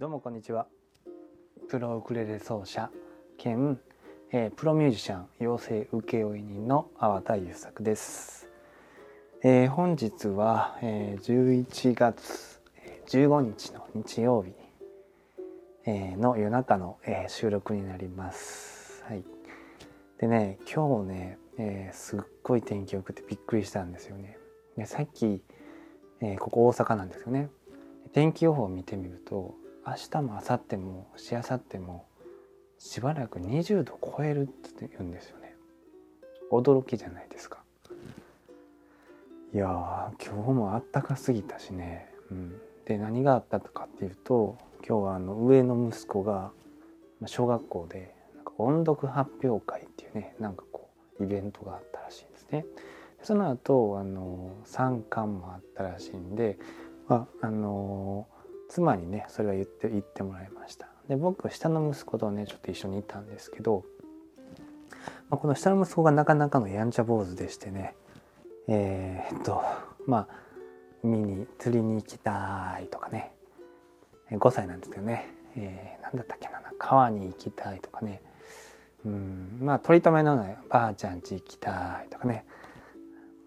どうもこんにちは。プロウクレレ奏者兼、えー、プロミュージシャン養成請負人の粟田優作です、えー、本日は、えー、11月15日の日曜日、えー、の夜中の、えー、収録になります。はい。でね今日ね、えー、すっごい天気良くてびっくりしたんですよね。でさっき、えー、ここ大阪なんですよね。天気予報を見てみると明日も明後日もしあさってもしばらく20度超えるって言うんですよね。驚きじゃないですか。いや今日もあったかすぎたしね、うん、で何があったかっていうと今日はあの上の息子が小学校でなんか音読発表会っていうねなんかこうイベントがあったらしいんですね。その後あの参観もあったらしいんで、まあ、あの妻にねそれは言って言ってもらいました。で僕下の息子とねちょっと一緒にいたんですけど、まあ、この下の息子がなかなかのやんちゃ坊主でしてねえー、っとまあ海に釣りに行きたいとかね5歳なんですけどね、えー、何だったっけな川に行きたいとかねうんまあ取り留めのないばあちゃん家行きたいとかね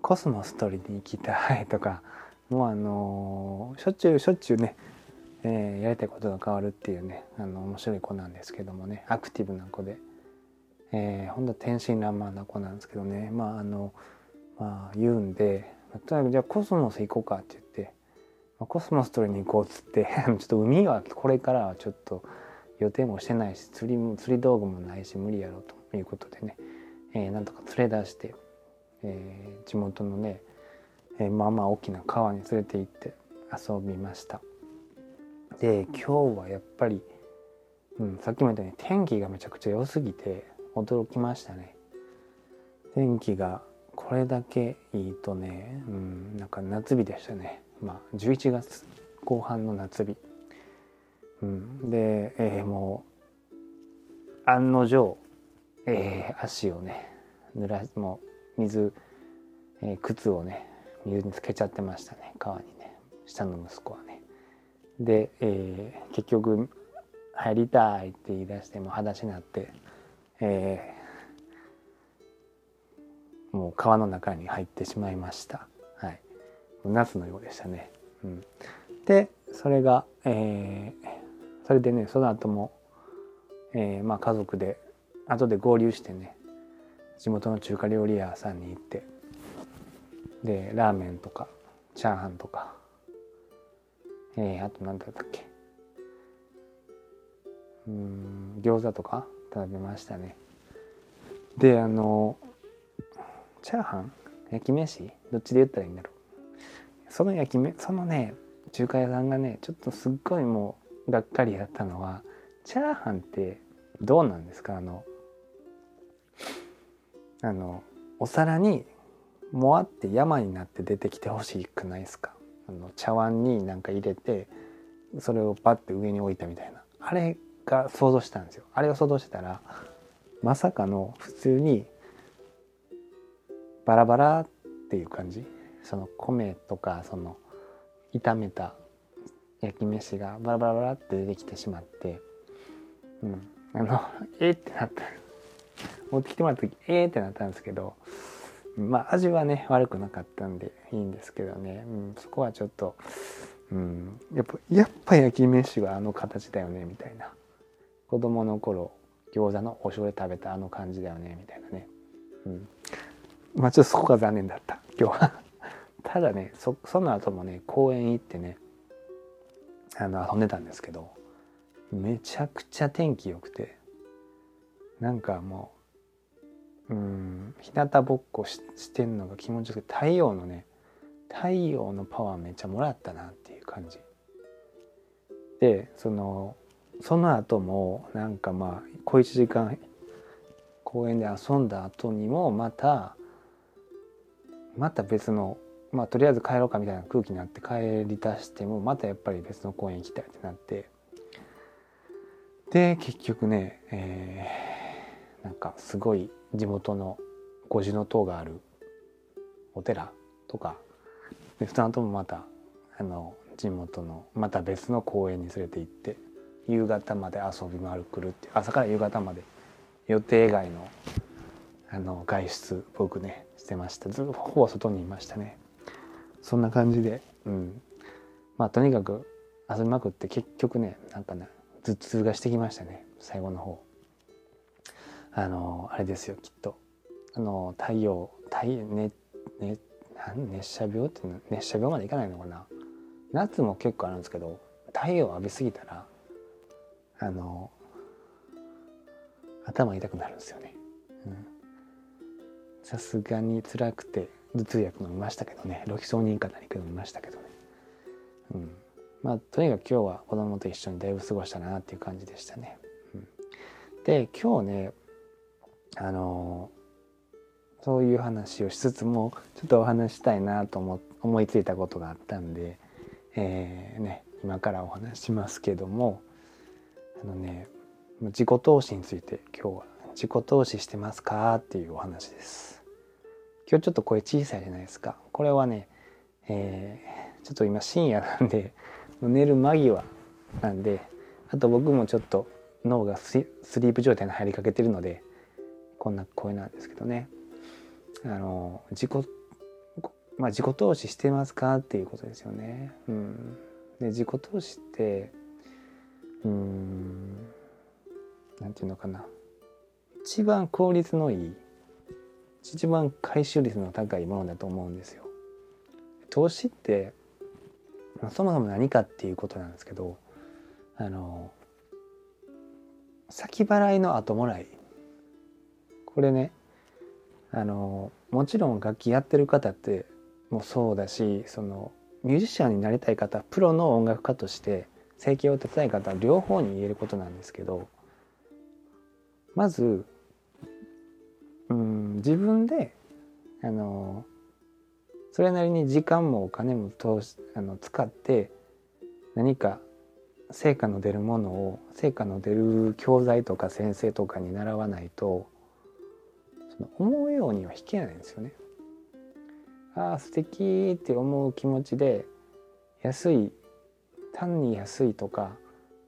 コスモス取りに行きたいとかもうあのー、しょっちゅうしょっちゅうねえー、やりたいことが変わるっていうねあの面白い子なんですけどもねアクティブな子で、えー、ほんと天真爛漫な子なんですけどね。まああのまあ言うんでとにかくじゃあコスモス行こうかって言って、まあ、コスモス取りに行こうっつって ちょっと海はこれからはちょっと予定もしてないし釣りも釣り道具もないし無理やろうということでね、えー、なんとか連れ出して、えー、地元のね、えー、まあまあ大きな川に連れて行って遊びました。で今日はやっぱり、うん、さっきも言ったように天気がめちゃくちゃ良すぎて驚きましたね。天気がこれだけいいとね、うん、なんか夏日でしたね。まあ11月後半の夏日。うん、で、えー、もう案の定、えー、足をね濡らもう水、えー、靴をね水につけちゃってましたね川にね下の息子はね。で、えー、結局入りたいって言い出しても裸足になって、えー、もう川の中に入ってしまいました。はい、夏のようでしたね。うん、でそれが、えー、それでねその後も、えー、まあ家族で後で合流してね地元の中華料理屋さんに行ってでラーメンとかチャーハンとかえー、あと何だったっけ？うん餃子とか？食べましたね。であのチャーハン？焼き飯？どっちで言ったらいいんだろう。その焼き飯そのね中華屋さんがねちょっとすっごいもうがっかりやったのはチャーハンってどうなんですか？あのあのお皿にもあって山になって出てきてほしくないですか？の茶碗になんか入れてそれをパッて上に置いたみたいな。あれが想像したんですよ。あれを想像してたらまさかの普通にバラバラっていう感じ？その米とかその炒めた焼き飯がバラバラバラって出てきてしまってうん。あのえー、ってなった。持ってきてもらった時えー、ってなったんですけどまあ味はね悪くなかったんでいいんですけどね、うん、そこはちょっと、うん、やっぱやっぱ焼き飯はあの形だよねみたいな。子供の頃餃子のお醤油食べたあの感じだよねみたいなね、うん、まあちょっとそこが残念だった今日は。ただねそその後もね公園行ってねあの遊んでたんですけどめちゃくちゃ天気良くてなんかもううん。日向ぼっこししてんのが気持ちよくて太陽のね太陽のパワーめっちゃもらったなっていう感じ。でそのその後もなんかまあ小1時間公園で遊んだ後にもまたまた別のまあとりあえず帰ろうかみたいな空気になって帰り出してもまたやっぱり別の公園行きたいってなって。で結局ね、えー、なんかすごい地元の五重塔があるお寺とか。でその後もまたあの地元のまた別の公園に連れて行って夕方まで遊び回る来るって朝から夕方まで予定外のあの外出僕ねしてましたずっとほぼ外にいましたね。そんな感じでうん。まあとにかく遊びまくって結局ねなんかね頭痛がしてきましたね最後の方。あのあれですよきっと。あの太陽太陽ねね熱射病っていうの？熱射病までいかないのかな？夏も結構あるんですけど太陽浴びすぎたらあの頭痛くなるんですよね。さすがに辛くて頭痛薬飲みましたけどね。ロキソニンか何か飲みましたけどね。うん、まあとにかく今日は子供と一緒にだいぶ過ごしたなっていう感じでしたね。うん、で今日ねあのそういう話をしつつもちょっとお話したいなと思思いついたことがあったんで、えー、ね、今からお話しますけどもあのね自己投資について今日は自己投資してますかっていうお話です。今日ちょっと声小さいじゃないですか。これはね、えー、ちょっと今深夜なんで寝る間際なんであと僕もちょっと脳がスリープ状態に入りかけてるのでこんな声なんですけどねあの自己まあ自己投資してますかっていうことですよね。うん、で自己投資ってうんなんていうのかな一番効率のいい一番回収率の高いものだと思うんですよ。投資って、まあ、そもそも何かっていうことなんですけどあの先払いの後もらいこれねあのもちろん楽器やってる方ってもそうだしそのミュージシャンになりたい方プロの音楽家として生計を立てたい方両方に言えることなんですけどまずうん自分であのそれなりに時間もお金も通しあの使って何か成果の出るものを成果の出る教材とか先生とかに習わないとその思うようには弾けないんですよね。ああ素敵って思う気持ちで安い単に安いとか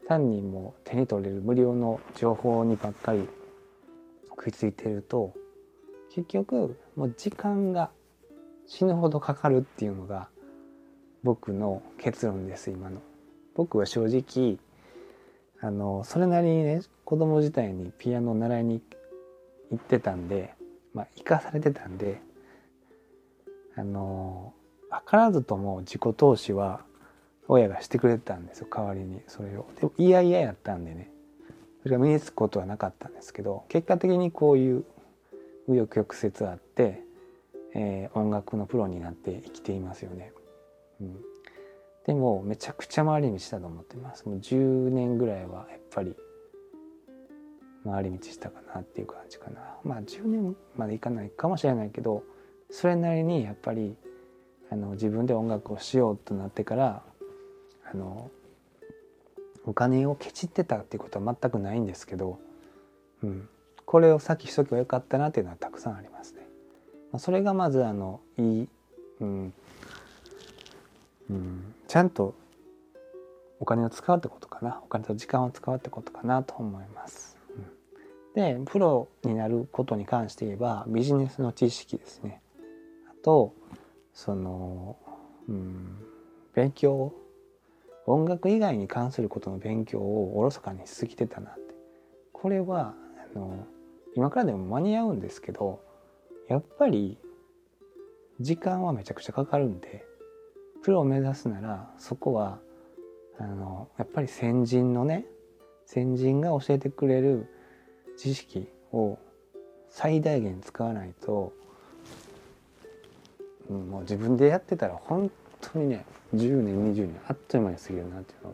単にもう手に取れる無料の情報にばっかり食いついてると結局もう時間が死ぬほどかかるっていうのが僕の結論です今の。僕は正直あのそれなりにね子供時代にピアノを習いに行ってたんでまあ生かされてたんであの図らずとも自己投資は親がしてくれてたんですよ代わりにそれを。でも嫌々やったんでねそれが身につくことはなかったんですけど結果的にこういう紆余曲折あって、えー、音楽のプロになって生きていますよね。うん、でもめちゃくちゃ回り道だと思ってます。もう10年ぐらいはやっぱり回り道したかなっていう感じかな。まあ10年までいかないかもしれないけどそれなりにやっぱりあの自分で音楽をしようとなってからあのお金をケチってたっていうことは全くないんですけど、うん、これを先しとけばよかったなっていうのはたくさんありますね。まあ、それがまずあのいい、うんうん、ちゃんとお金を使うってことかなお金と時間を使うってことかなと思います。でプロになることに関して言えばビジネスの知識ですね。あとその、うん、勉強音楽以外に関することの勉強をおろそかにしすぎてたなってこれはあの今からでも間に合うんですけどやっぱり時間はめちゃくちゃかかるんでプロを目指すならそこはあのやっぱり先人のね先人が教えてくれる知識を最大限使わないと、うん、もう自分でやってたら本当にね10年20年あっという間に過ぎるなっていうの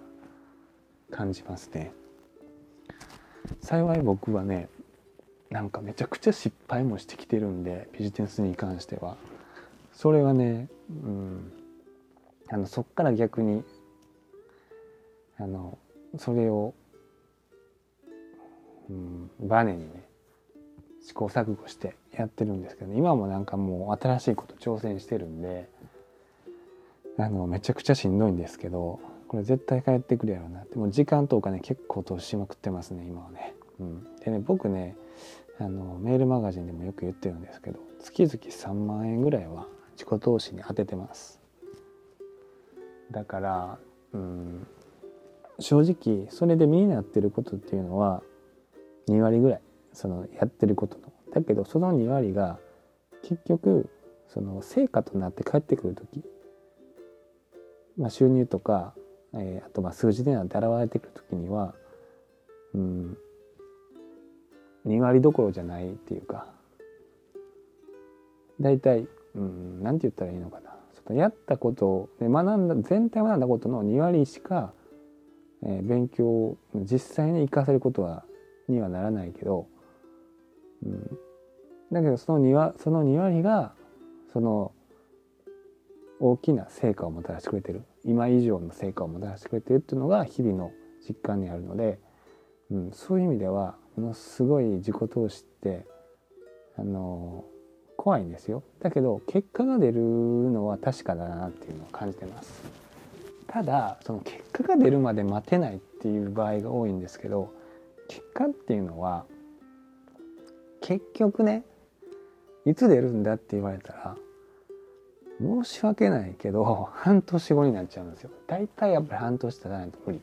が感じますね。幸い僕はねなんかめちゃくちゃ失敗もしてきてるんでビジネスに関してはそれはね、うん、あのそっから逆にあのそれを、うん、バネにね試行錯誤してやってるんですけど、今もなんかもう新しいこと挑戦してるんであのめちゃくちゃしんどいんですけどこれ絶対帰ってくるやろうなって。もう時間とお金結構投資しまくってますね今はね。うん、でね僕ねあのメールマガジンでもよく言ってるんですけど月々3万円ぐらいは自己投資に当ててます。だからうん正直それで身になってることっていうのは2割ぐらいそのやってることの。だけどその2割が結局その成果となって帰ってくる時、まあ、収入とか、えー、あとまあ数字でなんて現れてくる時にはうん2割どころじゃないっていうか。大体うん何て言ったらいいのかな。そのやったことで学んだ全体学んだことの2割しか、えー、勉強実際に生かせることはにはならないけど、うん、だけどその 2, その2割がその大きな成果をもたらしてくれてる。今以上の成果をもたらしてくれてるっていうのが日々の実感にあるので、うん、そういう意味ではものすごい自己投資ってあの怖いんですよ。だけど結果が出るのは確かだなっていうのを感じてます。ただその結果が出るまで待てないっていう場合が多いんですけど結果っていうのは結局ねいつ出るんだって言われたら申し訳ないけど半年後になっちゃうんですよ大体やっぱり半年経たないと無理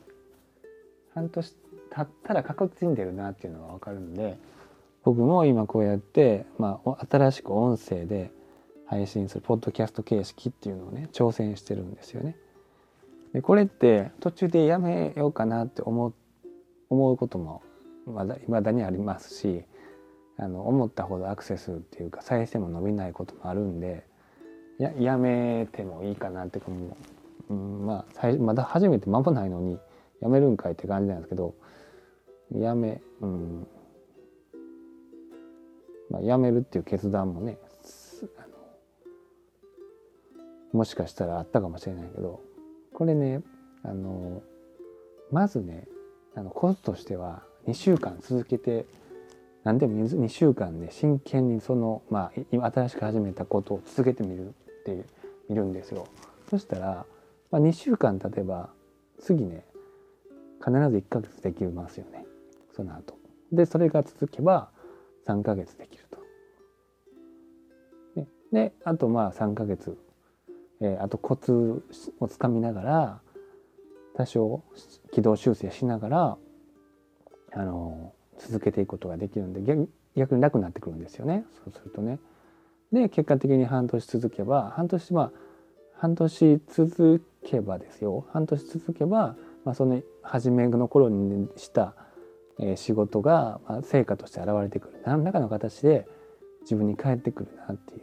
半年経ったら確実に出るなっていうのが分かるんで僕も今こうやって、まあ、新しく音声で配信するポッドキャスト形式っていうのをね挑戦してるんですよね。でこれって途中でやめようかなって思う思うこともまだにありますしあの思ったほどアクセスっていうか再生も伸びないこともあるんでややめてもいいかなってかもう、うん、まあまだ初めて間もないのにやめるんかいって感じなんですけどやめ、うん。まあ、やめるっていう決断もねもしかしたらあったかもしれないけどこれねあのまずねあのコツとしては2週間続けて何でも2週間で真剣にその、まあ、今新しく始めたことを続けてみるって見るんですよ。そしたら、まあ、2週間経てば次ね必ず1ヶ月できますよねその後でそれが続けば3ヶ月できると。であとまあ3ヶ月、えー、あとコツをつかみながら多少軌道修正しながらあの続けていくことができるんで逆逆に楽になってくるんですよね。そうするとね。で結果的に半年続けば半年まあ半年続けばですよ。半年続けば、まあ、その初めの頃にした仕事が、成果として現れてくる。何らかの形で自分に返ってくるなっていう。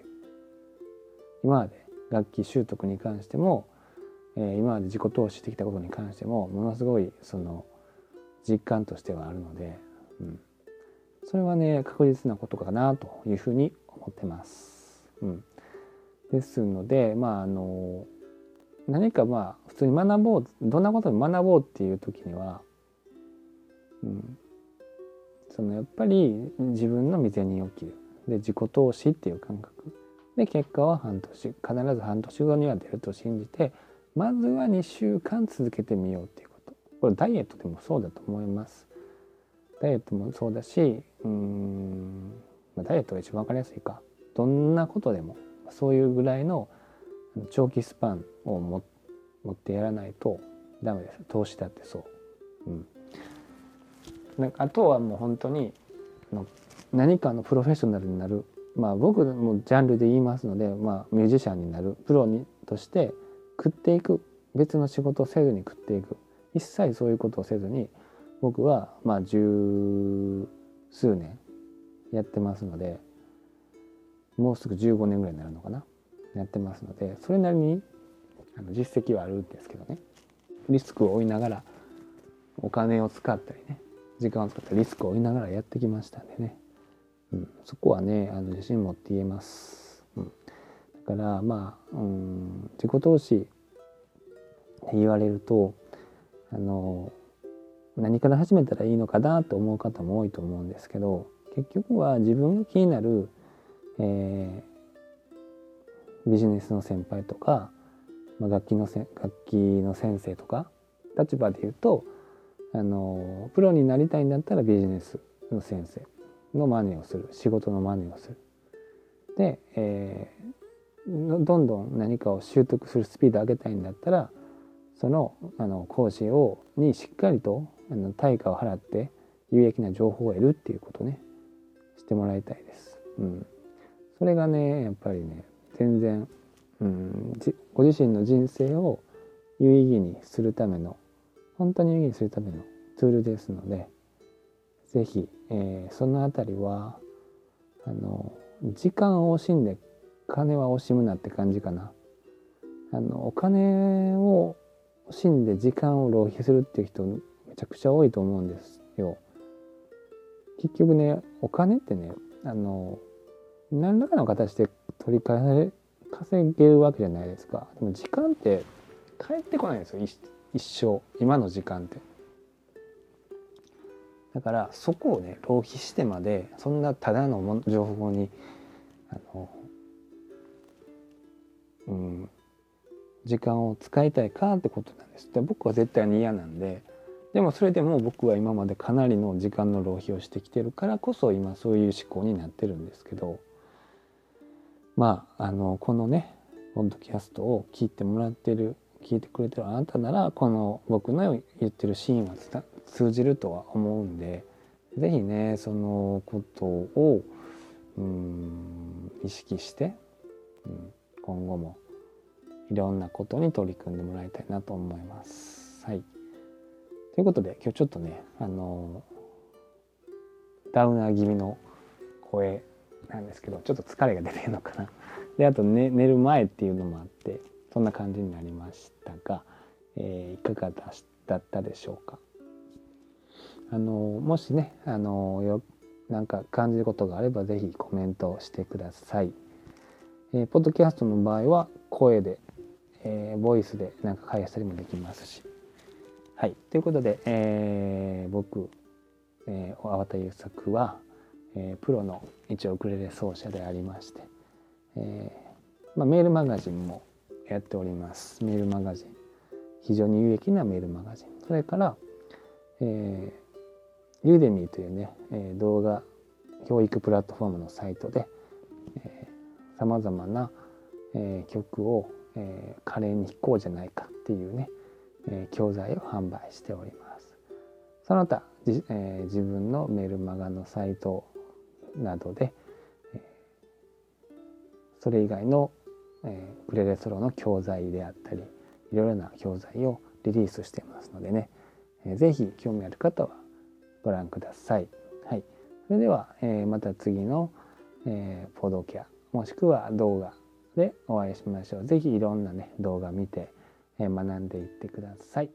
今まで楽器習得に関しても、今まで自己投資してきたことに関してもものすごいその実感としてはあるので、うん、それはね確実なことかなというふうに思ってます。うん、ですのでまああの何かまあ普通に学ぼうどんなことに学ぼうっていう時には、うん、そのやっぱり自分の未然に起きる。で自己投資っていう感覚。で結果は半年必ず半年後には出ると信じてまずは2週間続けてみようっていうこれダイエットでもそうだと思います。ダイエットもそうだしうん、ダイエットが一番分かりやすいか。どんなことでもそういうぐらいの長期スパンを持ってやらないとダメです。投資だってそう、うん、なんかあとはもう本当に何かのプロフェッショナルになる。まあ僕もジャンルで言いますので、まあ、ミュージシャンになる。プロにとして食っていく。別の仕事をせずに食っていく。一切そういうことをせずに僕はまあ十数年やってますのでもうすぐ15年ぐらいになるのかな？やってますのでそれなりにあの実績はあるんですけどね。リスクを負いながらお金を使ったりね時間を使ったリスクを負いながらやってきましたんでね、うん、そこはねあの自信持って言えます、うん、だからまあ、うん、自己投資って言われるとあの何から始めたらいいのかなと思う方も多いと思うんですけど結局は自分が気になる、えー、ビジネスの先輩とか、まあ、楽器のせ楽器の先生とか立場で言うとあのプロになりたいんだったらビジネスの先生の真似をする仕事の真似をする。で、えー、どんどん何かを習得するスピードを上げたいんだったらそのあの講師をにしっかりとあの対価を払って有益な情報を得るっていうことねしてもらいたいです。うん、それがねやっぱりね全然、うん、ご自身の人生を有意義にするための本当に有意義にするためのツールですので是非、えー、その辺りはあの時間を惜しんで金は惜しむなって感じかな。あのお金をしんで時間を浪費するっていう人めちゃくちゃ多いと思うんですよ。結局ねお金ってねあの何らかの形で取り返され稼げるわけじゃないですか。でも時間って帰ってこないんですよ一生今の時間って。だからそこをね浪費してまでそんなただの情報にあの、うん、時間を使いたいかってことなんです。で僕は絶対に嫌なんででもそれでも僕は今までかなりの時間の浪費をしてきてるからこそ今そういう思考になってるんですけどまああのこのねポッドキャストを聞いてもらってる聞いてくれてるあなたならこの僕の言ってるシーンは通じるとは思うんで是非ねそのことをうん意識して、うん、今後もいろんなことに取り組んでもらいたいなと思います。はい、ということで今日ちょっとねあのダウナー気味の声なんですけどちょっと疲れが出てるのかな。であと、ね、寝る前っていうのもあってそんな感じになりましたが、えー、いかがだったでしょうか。あのもしねあのよなんか感じることがあれば是非コメントしてください。えー、ポッドキャストの場合は声で、えー、ボイスでなんか返したりもできますし。はい。ということで、えー、僕、えー、粟田優作は、えー、プロの一応ウクレレ奏者でありまして、えーまあ、メールマガジンもやっております。メールマガジン。非常に有益なメールマガジン。それから、えー、ユーデミーというね、えー、動画教育プラットフォームのサイトでさまざまな、えー、曲を、えー、華麗に弾こうじゃないかっていうね、えー、教材を販売しております。その他じ、えー、自分のメルマガのサイトなどで、え、それ以外の、えー、クレレソロの教材であったりいろいろな教材をリリースしてますのでね、えー、ぜひ興味ある方はご覧ください。はい、それでは、え、また次の、えー、ポドキャもしくは動画でお会いしましょう。是非いろんなね動画見て、えー、学んでいってください。